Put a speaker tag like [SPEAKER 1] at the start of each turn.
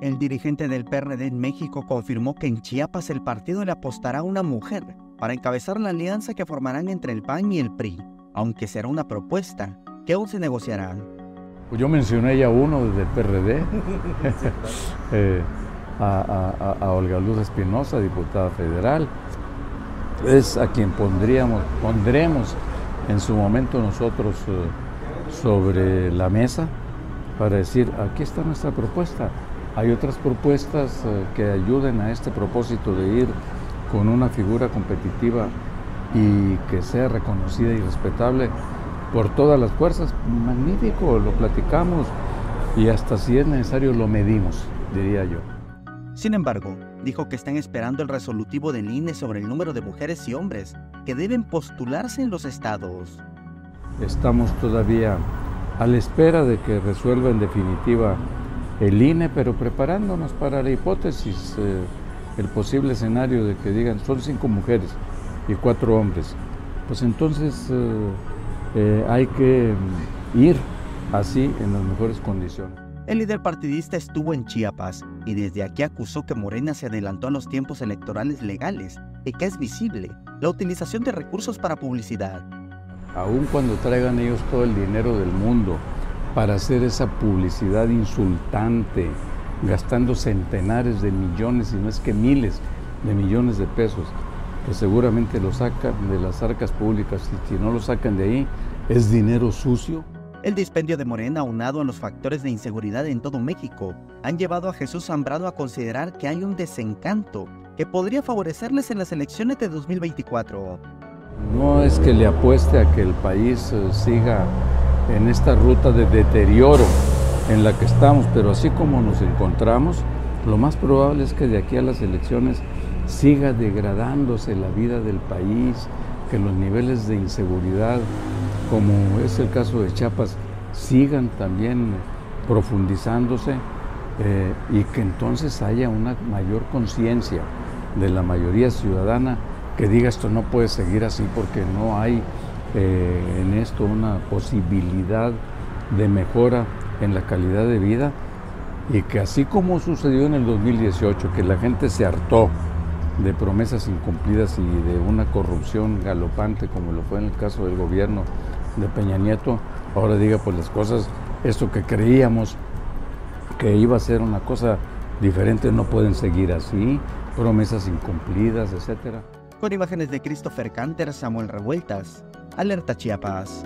[SPEAKER 1] El dirigente del PRD en México confirmó que en Chiapas el partido le apostará a una mujer para encabezar la alianza que formarán entre el PAN y el PRI, aunque será una propuesta que aún se negociará.
[SPEAKER 2] Pues yo mencioné ya uno desde el PRD, eh, a, Olga Luz Espinosa, diputada federal. Es a quien pondríamos, pondremos en su momento nosotros eh, sobre la mesa para decir, aquí está nuestra propuesta hay otras propuestas eh, que ayuden a este propósito de ir con una figura competitiva y que sea reconocida y respetable por todas las fuerzas. Magnífico, lo platicamos y hasta si es necesario lo medimos, diría yo.
[SPEAKER 1] Sin embargo, dijo que están esperando el resolutivo del INE sobre el número de mujeres y hombres que deben postularse en los estados.
[SPEAKER 2] Estamos todavía a la espera de que resuelva en definitiva el INE, pero preparándonos para la hipótesis, eh, el posible escenario de que digan son cinco mujeres y cuatro hombres. Pues entonces eh, eh, hay que mm, ir así en las mejores condiciones.
[SPEAKER 1] El líder partidista estuvo en Chiapas y desde aquí acusó que Morena se adelantó a los tiempos electorales legales y que es visible la utilización de recursos para publicidad.
[SPEAKER 2] Aun cuando traigan ellos todo el dinero del mundo, para hacer esa publicidad insultante, gastando centenares de millones, y no es que miles de millones de pesos, que seguramente lo sacan de las arcas públicas y si no lo sacan de ahí, es dinero sucio.
[SPEAKER 1] El dispendio de Morena, aunado a los factores de inseguridad en todo México, han llevado a Jesús Zambrado a considerar que hay un desencanto que podría favorecerles en las elecciones de 2024.
[SPEAKER 2] No es que le apueste a que el país eh, siga en esta ruta de deterioro en la que estamos, pero así como nos encontramos, lo más probable es que de aquí a las elecciones siga degradándose la vida del país, que los niveles de inseguridad, como es el caso de Chiapas, sigan también profundizándose eh, y que entonces haya una mayor conciencia de la mayoría ciudadana que diga esto no puede seguir así porque no hay eh, en esto una posibilidad de mejora en la calidad de vida y que así como sucedió en el 2018, que la gente se hartó de promesas incumplidas y de una corrupción galopante como lo fue en el caso del gobierno de Peña Nieto, ahora diga pues las cosas, esto que creíamos que iba a ser una cosa diferente no pueden seguir así, promesas incumplidas, etcétera.
[SPEAKER 1] Con imágenes de Christopher Canter, Samuel Revueltas, Alerta Chiapas.